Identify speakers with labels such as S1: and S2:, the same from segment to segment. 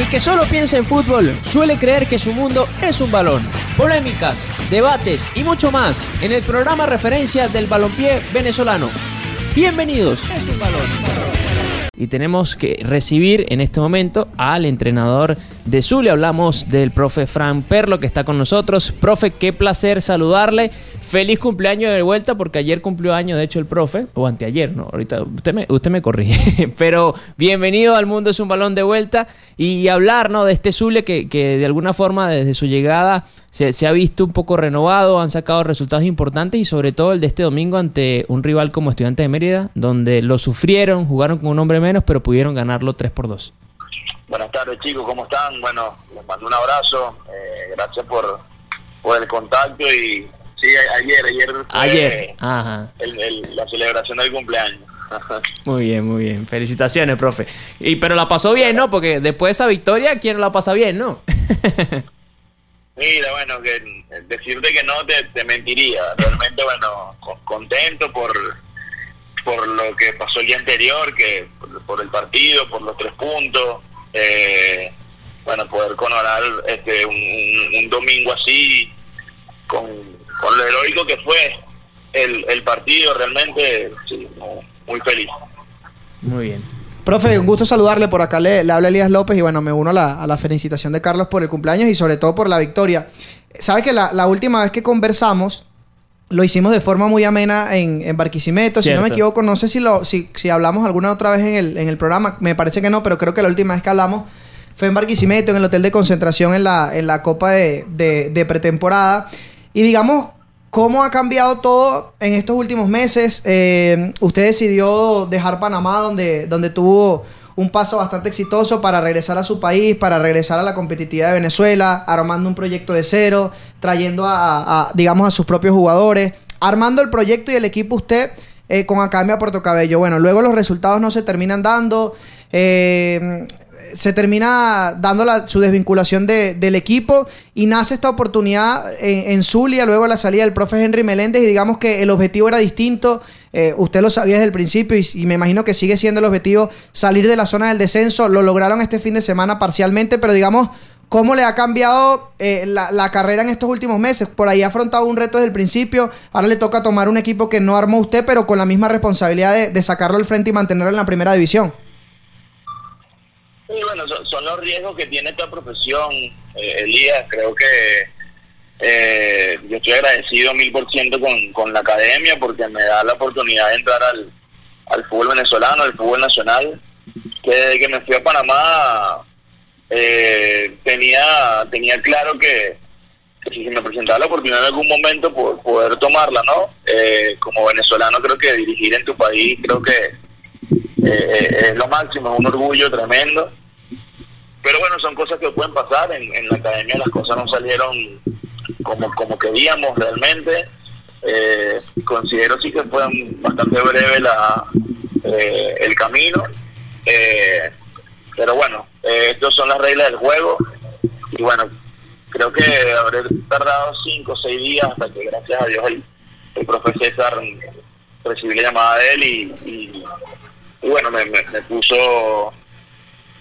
S1: El que solo piensa en fútbol suele creer que su mundo es un balón. Polémicas, debates y mucho más en el programa referencia del balompié venezolano. Bienvenidos. Es un balón. Y tenemos que recibir en este momento al entrenador de Zulia. Hablamos del profe Fran Perlo que está con nosotros. Profe, qué placer saludarle. Feliz cumpleaños de vuelta porque ayer cumplió años, de hecho, el profe, o anteayer, ¿no? Ahorita usted me, usted me corrige. Pero bienvenido al mundo es un balón de vuelta y hablar, ¿no? De este Zulia que, que de alguna forma desde su llegada se, se, ha visto un poco renovado, han sacado resultados importantes y sobre todo el de este domingo ante un rival como Estudiantes de Mérida, donde lo sufrieron, jugaron con un hombre menos, pero pudieron ganarlo 3 por 2.
S2: Buenas tardes chicos, ¿cómo están? Bueno, les mando un abrazo, eh, gracias por, por el contacto y Sí, ayer, ayer fue
S1: ayer. Ajá.
S2: El, el, la celebración del cumpleaños.
S1: Muy bien, muy bien. Felicitaciones, profe. Y pero la pasó bien, ¿no? Porque después de esa victoria, ¿quién no la pasa bien, no?
S2: Mira, bueno, que decirte que no te, te mentiría. Realmente, bueno, contento por por lo que pasó el día anterior, que por, por el partido, por los tres puntos. Eh, bueno, poder coronar este un, un, un domingo así con con lo heroico que fue el, el partido, realmente sí, muy feliz.
S1: Muy bien.
S3: Profe, un gusto saludarle. Por acá le, le habla Elías López y bueno, me uno a la, a la, felicitación de Carlos por el cumpleaños y sobre todo por la victoria. Sabe que la, la última vez que conversamos lo hicimos de forma muy amena en, en Barquisimeto. Cierto. Si no me equivoco, no sé si, lo, si, si hablamos alguna otra vez en el, en el programa. Me parece que no, pero creo que la última vez que hablamos fue en Barquisimeto, en el hotel de concentración en la, en la Copa de, de, de pretemporada. Y digamos, ¿cómo ha cambiado todo en estos últimos meses? Eh, usted decidió dejar Panamá, donde, donde tuvo un paso bastante exitoso para regresar a su país, para regresar a la competitividad de Venezuela, armando un proyecto de cero, trayendo a, digamos, a sus propios jugadores, armando el proyecto y el equipo usted eh, con Academia Puerto Cabello. Bueno, luego los resultados no se terminan dando. Eh, se termina dando la, su desvinculación de, del equipo y nace esta oportunidad en, Zulia, luego la salida del profe Henry Meléndez y digamos que el objetivo era distinto, eh, usted lo sabía desde el principio y, me imagino que sigue siendo el objetivo salir de la zona del descenso, lo lograron este fin de semana parcialmente, pero digamos, ¿cómo le ha cambiado eh, la, carrera en estos últimos meses? Por ahí ha afrontado un reto desde el principio, ahora le toca tomar un equipo que no armó usted, pero con la misma responsabilidad de sacarlo al frente y mantenerlo en la primera división.
S2: Sí, bueno, son, los riesgos que tiene esta profesión, eh, Elías. Creo que eh, yo estoy agradecido mil por ciento con, con la academia porque me da la oportunidad de entrar al, al fútbol venezolano, al fútbol nacional. Que desde que me fui a Panamá eh, tenía tenía claro que, que, si me presentaba la oportunidad en algún momento por poder tomarla, ¿no? Eh, como venezolano creo que dirigir en tu país creo que eh, es lo máximo, es un orgullo tremendo pero bueno, son cosas que pueden pasar. En, la academia las cosas no salieron como, como queríamos realmente. Eh, considero sí que fue bastante breve la, eh, el camino. Eh, pero bueno, eh, estas son las reglas del juego. Y bueno, creo que habré tardado cinco o seis días hasta que gracias a Dios el, el profe César recibí la llamada de él y, bueno, me, me puso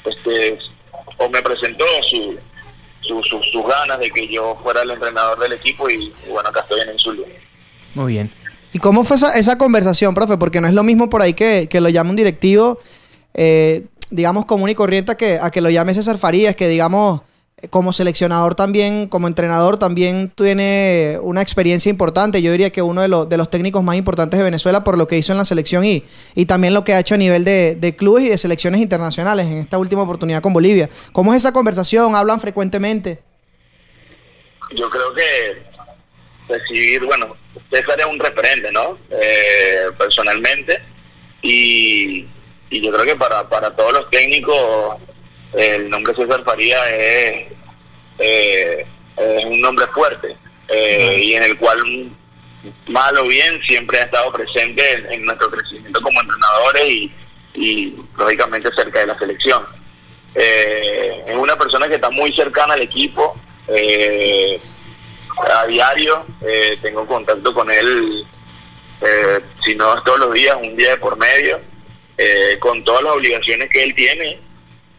S2: este o me presentó su, su, su, sus ganas de que yo fuera el entrenador del equipo y, y bueno, acá estoy en Insulio.
S1: Muy bien.
S3: ¿Y cómo fue esa, esa, conversación, profe? Porque no es lo mismo por ahí que, que lo llame un directivo, eh, digamos, común y corriente, que, a que lo llame César Farías, que digamos, como seleccionador también, como entrenador también tiene una experiencia importante. Yo diría que uno de, lo, de los técnicos más importantes de Venezuela por lo que hizo en la selección y, y también lo que ha hecho a nivel de, de, clubes y de selecciones internacionales en esta última oportunidad con Bolivia. ¿Cómo es esa conversación? ¿Hablan frecuentemente?
S2: Yo creo que recibir, bueno, César es un referente, ¿no? Eh, personalmente. Y, y yo creo que para, para todos los técnicos el nombre César Faría es, eh, es un nombre fuerte eh, y en el cual, mal o bien, siempre ha estado presente en, en nuestro crecimiento como entrenadores y, y, lógicamente cerca de la selección. Eh, es una persona que está muy cercana al equipo. Eh, a diario tengo contacto con él, si no es todos los días, un día de por medio, con todas las obligaciones que él tiene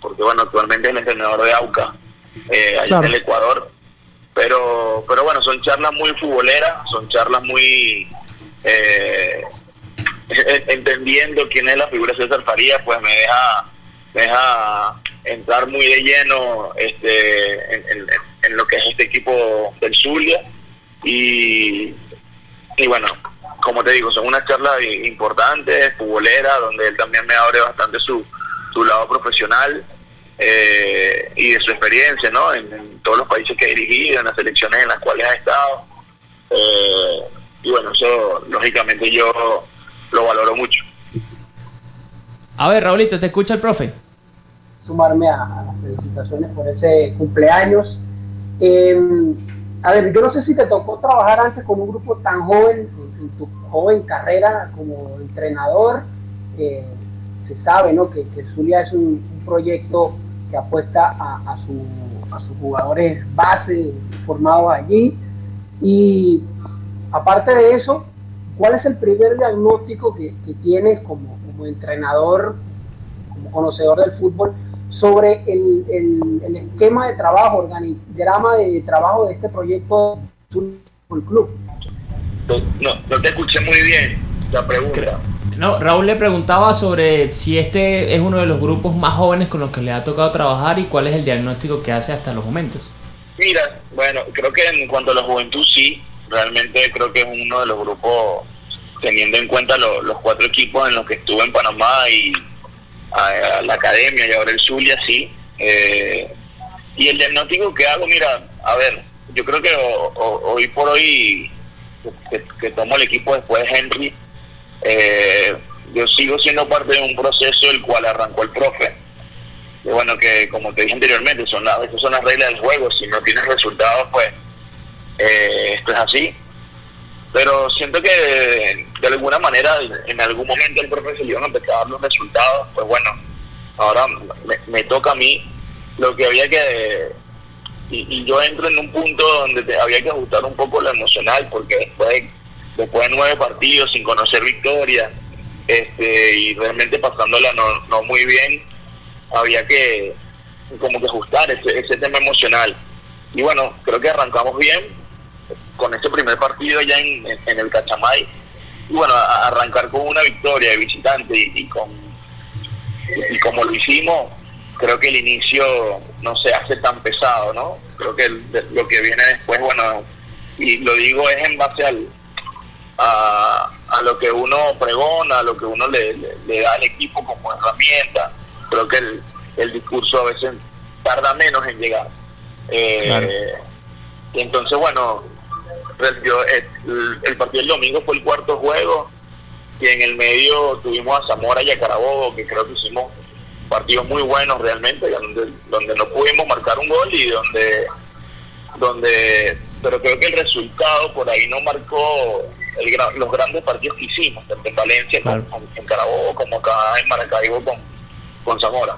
S2: porque bueno, actualmente es el entrenador de AUCA, eh, allá en el Ecuador. Pero, pero bueno, son charlas muy futboleras, son charlas muy eh, entendiendo quién es la figura de César Farías, pues me deja, me deja entrar muy de lleno este, en, lo que es este equipo del Zulia y, y bueno, como te digo, son unas charlas importantes, futboleras, donde él también me abre bastante su, su lado profesional eh, y de su experiencia, ¿no? En, todos los países que ha dirigido, en las selecciones en las cuales ha estado. Eh, y bueno, eso lógicamente yo lo valoro mucho.
S1: A ver, Raulito, ¿te escucha el profe?
S4: Sumarme a, las felicitaciones por ese cumpleaños. Em, a ver, yo no sé si te tocó trabajar antes con un grupo tan joven, en, tu joven carrera como entrenador. Eh, se sabe ¿no? que, que Zulia es un, proyecto que apuesta a, su, a sus jugadores base formados allí. Y aparte de eso, ¿cuál es el primer diagnóstico que, que tienes como, como entrenador, como conocedor del fútbol? sobre el, el, esquema de trabajo, organigrama de trabajo de este proyecto del club.
S2: No, no te escuché muy bien la pregunta.
S1: No, Raúl le preguntaba sobre si este es uno de los grupos más jóvenes con los que le ha tocado trabajar y cuál es el diagnóstico que hace hasta los momentos.
S2: Mira, bueno, creo que en cuanto a la juventud sí, realmente creo que es uno de los grupos, teniendo en cuenta los cuatro equipos en los que estuve en Panamá y a, la academia y ahora el Zulia, sí. Eh, y el diagnóstico que hago, mira, a ver, yo creo que hoy por hoy que, tomo el equipo después de Henry, eh, yo sigo siendo parte de un proceso el cual arrancó el profe. Y bueno, que como te dije anteriormente, son las, esas son las reglas del juego. Si no tienes resultados, pues eh, esto es así. Pero siento que de alguna manera en algún momento el profe se le iban a empezar dar los resultados. Pues bueno, ahora me, toca a mí lo que había que y, yo entro en un punto donde había que ajustar un poco lo emocional porque después después de nueve partidos sin conocer victoria este y realmente pasándola no, no muy bien había que como que ajustar ese, ese tema emocional y bueno creo que arrancamos bien con ese primer partido ya en, en, el Cachamay y bueno arrancar con una victoria de visitante y, con y como lo hicimos creo que el inicio no se hace tan pesado, ¿no? Creo que lo que viene después, bueno, y lo digo es en base al, a, lo que uno pregona, a lo que uno le, da al equipo como herramienta. Creo que el, discurso a veces tarda menos en llegar. Eh, y entonces, bueno, el, el, partido del domingo fue el cuarto juego y en el medio tuvimos a Zamora y a Carabobo, que creo que hicimos partidos muy buenos realmente, donde, donde no pudimos marcar un gol y donde, donde, pero creo que el resultado por ahí no marcó los grandes partidos que hicimos, tanto en Valencia, en Carabobo, como acá en Maracaibo con, con Zamora.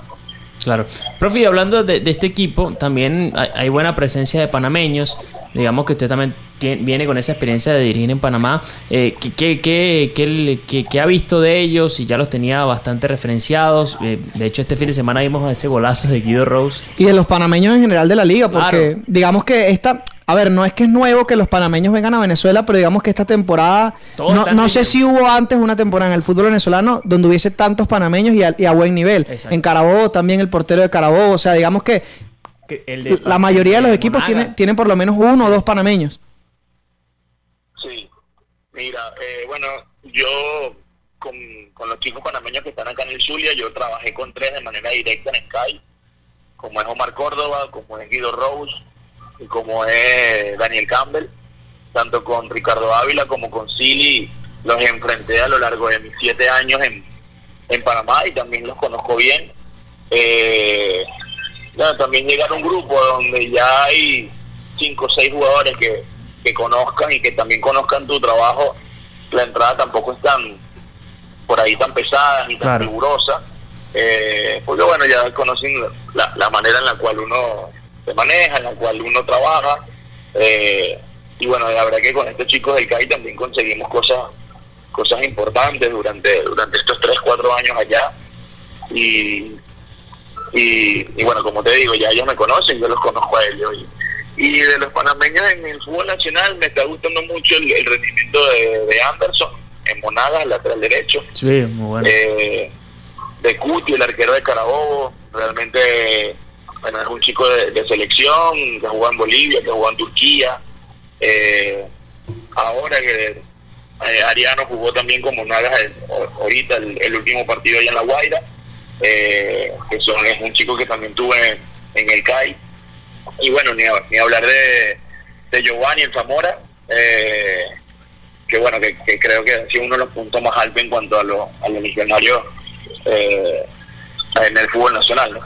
S1: Claro. Profe, hablando de, este equipo, también hay, buena presencia de panameños. Digamos que usted también viene con esa experiencia de dirigir en Panamá. Eh, ¿qué, qué, ha visto de ellos? Y ya los tenía bastante referenciados. Eh, de hecho, este fin de semana vimos ese golazo de Guido Rose.
S3: Y de los panameños en general de la liga, porque digamos que esta a ver, no es que es nuevo que los panameños vengan a Venezuela, pero digamos que esta temporada, no, sé si hubo antes una temporada en el fútbol venezolano donde hubiese tantos panameños y a, buen nivel. En Carabobo también el portero de Carabobo, o sea, digamos que, la mayoría de los equipos tienen por lo menos uno o dos panameños.
S2: Sí, mira, eh, bueno, yo con, los chicos panameños que están acá en el Zulia, yo trabajé con tres de manera directa en Sky, como es Omar Córdoba, como es Guido Rose como es Daniel Campbell, tanto con Ricardo Ávila como con Silly, los enfrenté a lo largo de mis siete años en, en Panamá y también los conozco bien. Eh, también llegar a un grupo donde ya hay cinco o seis jugadores que, que conozcan y que también conozcan tu trabajo, la entrada tampoco es tan por ahí tan pesada ni tan rigurosa, eh, porque bueno, ya conocen la, la manera en la cual uno se maneja, en la cual uno trabaja. Eh, y bueno, la verdad que con estos chicos del CAI también conseguimos cosas cosas importantes durante durante estos 3, 4 años allá. Y, Y, bueno, como te digo, ya ellos me conocen, yo los conozco a ellos. Y, de los panameños en el fútbol nacional me está gustando mucho el, rendimiento de, Anderson en Monagas, lateral derecho.
S1: Sí, muy bueno.
S2: Eh, de Cuti, el arquero de Carabobo, realmente bueno, es un chico de, selección, que jugó en Bolivia, que jugó en Turquía. Eh, ahora que eh, Ariano jugó también como Monagas ahorita el, último partido allá en La Guaira, eh, que son, es un chico que también tuve en, el CAI. Y bueno, ni, hablar de, Giovanni en Zamora, que bueno, que, creo que ha sido uno de los puntos más altos en cuanto a los a los en el fútbol nacional.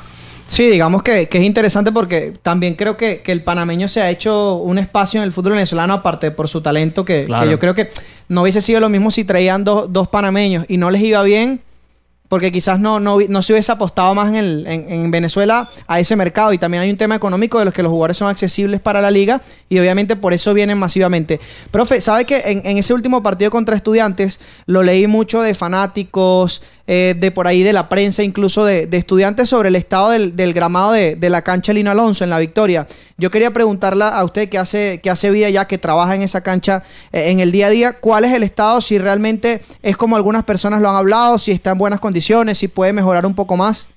S3: Sí, digamos que, es interesante porque también creo que, el panameño se ha hecho un espacio en el fútbol venezolano, aparte por su talento, que, que yo creo que no hubiese sido lo mismo si traían dos, dos panameños y no les iba bien porque quizás no, no, no, se hubiese apostado más en, el, en, Venezuela a ese mercado. Y también hay un tema económico de los que los jugadores son accesibles para la liga y obviamente por eso vienen masivamente. Profe, ¿sabe que en, en ese último partido contra estudiantes lo leí mucho de fanáticos, eh, de por ahí de la prensa, incluso de, estudiantes sobre el estado del, gramado de, la cancha Lino Alonso en la Victoria? Yo quería preguntarle a usted que hace, que hace vida ya, que trabaja en esa cancha eh, en el día a día, ¿cuál es el estado? Si realmente es como algunas personas lo han hablado, si está en buenas condiciones si puede mejorar un poco más.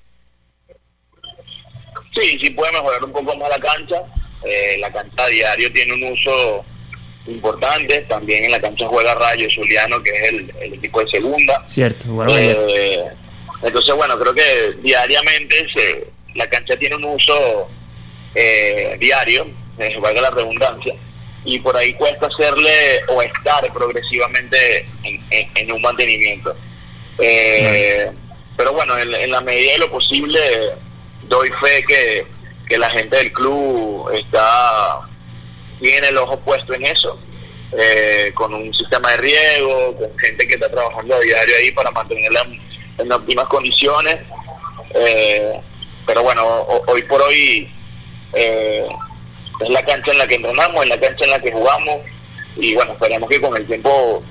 S2: Sí, sí puede mejorar un poco más la cancha. Eh, la cancha a diario tiene un uso importante. También en la cancha juega Rayo Zuliano, que es el, equipo de segunda.
S1: Cierto,
S2: bueno. Eh, entonces, bueno, creo que diariamente se, la cancha tiene un uso eh, diario, eh, valga la redundancia, y por ahí cuesta hacerle o estar progresivamente en un mantenimiento. Eh, pero bueno, en, la medida de lo posible, doy fe que, la gente del club está tiene el ojo puesto en eso, eh, con un sistema de riego, con gente que está trabajando a diario ahí para mantenerla en, óptimas condiciones. Eh, pero bueno, hoy por hoy es la cancha en la que entrenamos, es la cancha en la que jugamos y bueno, esperemos que con el tiempo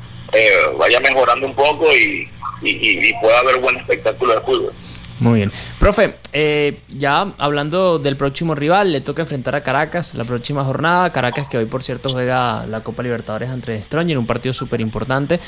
S2: vaya mejorando un poco y, y, pueda haber buen espectáculo de fútbol.
S1: Muy bien. Profe, eh, ya hablando del próximo rival, le toca enfrentar a Caracas la próxima jornada. Caracas que hoy, por cierto, juega la Copa Libertadores ante en un partido súper importante.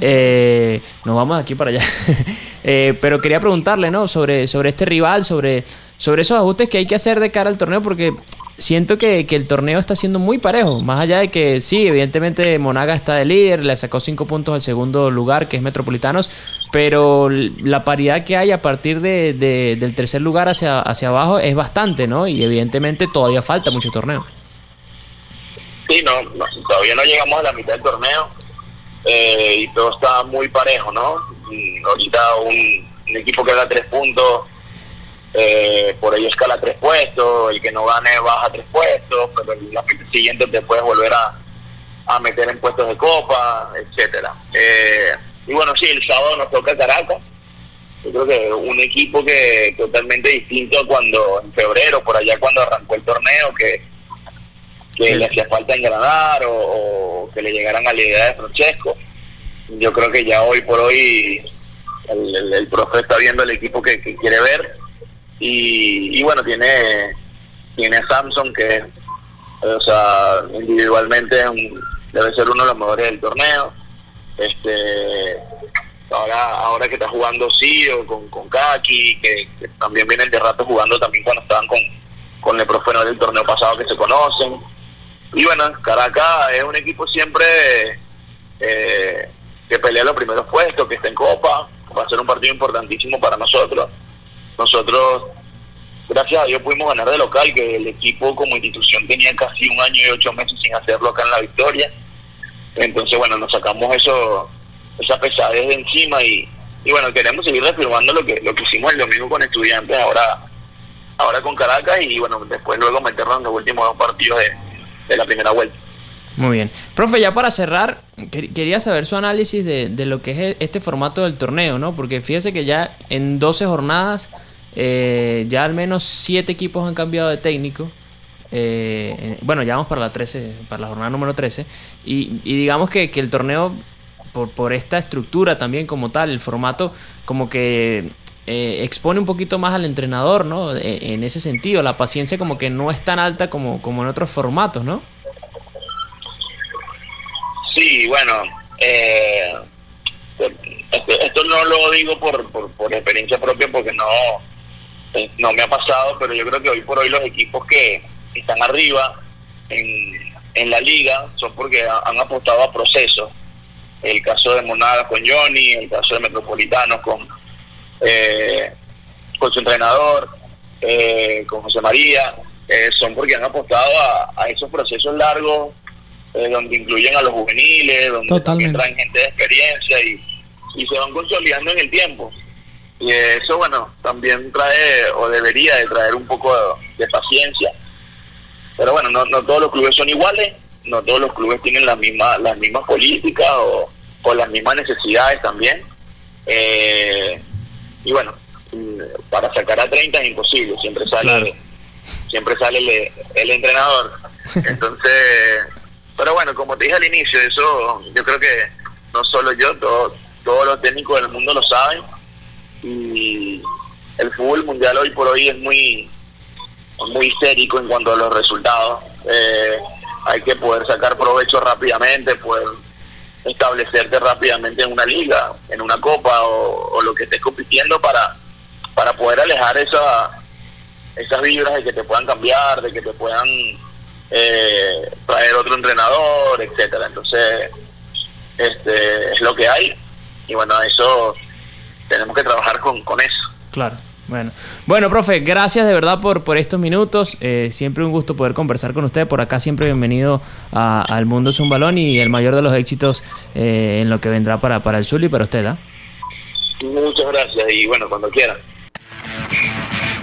S1: Eh, nos vamos aquí para allá. Eh, pero quería preguntarle, ¿no? Sobre, sobre este rival, sobre, sobre esos ajustes que hay que hacer de cara al torneo, porque siento que, el torneo está siendo muy parejo. Más allá de que sí, evidentemente Monaga está de líder, le sacó cinco puntos al segundo lugar, que es Metropolitanos, pero la paridad que hay a partir de, del tercer lugar hacia, hacia abajo es bastante, ¿no? Y evidentemente todavía falta mucho torneo.
S2: Sí, no, todavía no llegamos a la mitad del torneo eh, y todo está muy parejo, ¿no? ahorita un, un equipo que da tres puntos eh, por ahí escala tres puestos, el que no gane baja tres puestos, pero el la siguiente te puedes volver a, a meter en puestos de copa, etcétera. Eh, y bueno, sí, el sábado nos toca Caracas. Yo creo que un equipo que totalmente distinto a cuando en febrero, por allá cuando arrancó el torneo, que, que le hacía falta engranar o, que le llegaran a la idea de Francesco. Yo creo que ya hoy por hoy el, el, profe está viendo el equipo que quiere ver y, bueno, tiene, tiene Samsung que, o sea, individualmente debe ser uno de los mejores del torneo. Este, ahora, ahora que está jugando Sio con, con Kaki, que, también vienen de rato jugando también cuando estaban con, con el profe del torneo pasado que se conocen. Y bueno, Caracas es un equipo siempre eh, que pelea los primeros puestos, que está en Copa, va a ser un partido importantísimo para nosotros. Nosotros, gracias a Dios, pudimos ganar de local, que el equipo como institución tenía casi un año y ocho meses sin hacerlo acá en la victoria. Entonces, bueno, nos sacamos eso, esa pesadez de encima y, bueno, queremos seguir reafirmando lo que, lo que hicimos el domingo con estudiantes, ahora ahora con Caracas y bueno, después luego meternos en los últimos dos partidos de, de la primera vuelta.
S1: Muy bien. Profe, ya para cerrar, quería saber su análisis de, de, lo que es e, este formato del torneo, ¿no? Porque fíjese que ya en 12 jornadas, eh, ya al menos 7 equipos han cambiado de técnico. Eh, bueno, ya vamos para la 13, para la jornada número 13. Y, y digamos que, que, el torneo, por, por esta estructura también como tal, el formato, como que eh, expone un poquito más al entrenador, ¿no? E, en ese sentido, la paciencia como que no es tan alta como, como en otros formatos, ¿no?
S2: Sí, bueno, eh, esto, no lo digo por, por, experiencia propia porque no, eh, no me ha pasado, pero yo creo que hoy por hoy los equipos que están arriba en, en la liga son porque han apostado a procesos. El caso de Monada con Johnny, el caso de Metropolitanos con, eh, con su entrenador, eh, con José María, son porque han apostado a, esos procesos largos donde incluyen a los juveniles, donde traen gente de experiencia y y se van consolidando en el tiempo. Y eso, bueno, también trae o debería de traer un poco de, paciencia. Pero bueno, no, no todos los clubes son iguales, no todos los clubes tienen las mismas las mismas políticas o, las mismas necesidades también. Eh, y bueno, para sacar a 30 es imposible, siempre sale siempre sale el, el entrenador. Entonces, pero bueno, como te dije al inicio, eso yo creo que no solo yo, todos todos los técnicos del mundo lo saben. Y el fútbol mundial hoy por hoy es muy muy histérico en cuanto a los resultados. Eh, hay que poder sacar provecho rápidamente poder establecerte rápidamente en una liga en una copa o, lo que estés compitiendo para para poder alejar esa esas vibras de que te puedan cambiar de que te puedan eh, traer otro entrenador etcétera entonces este es lo que hay y bueno, eso tenemos que trabajar con, con eso.
S1: Claro. Bueno, bueno, profe, gracias de verdad por, por estos minutos. Eh, siempre un gusto poder conversar con usted. Por acá siempre bienvenido al Mundo es un balón y el mayor de los éxitos eh, en lo que vendrá para, para el Zul y para usted. ¿ah?
S2: Muchas gracias y bueno, cuando quiera.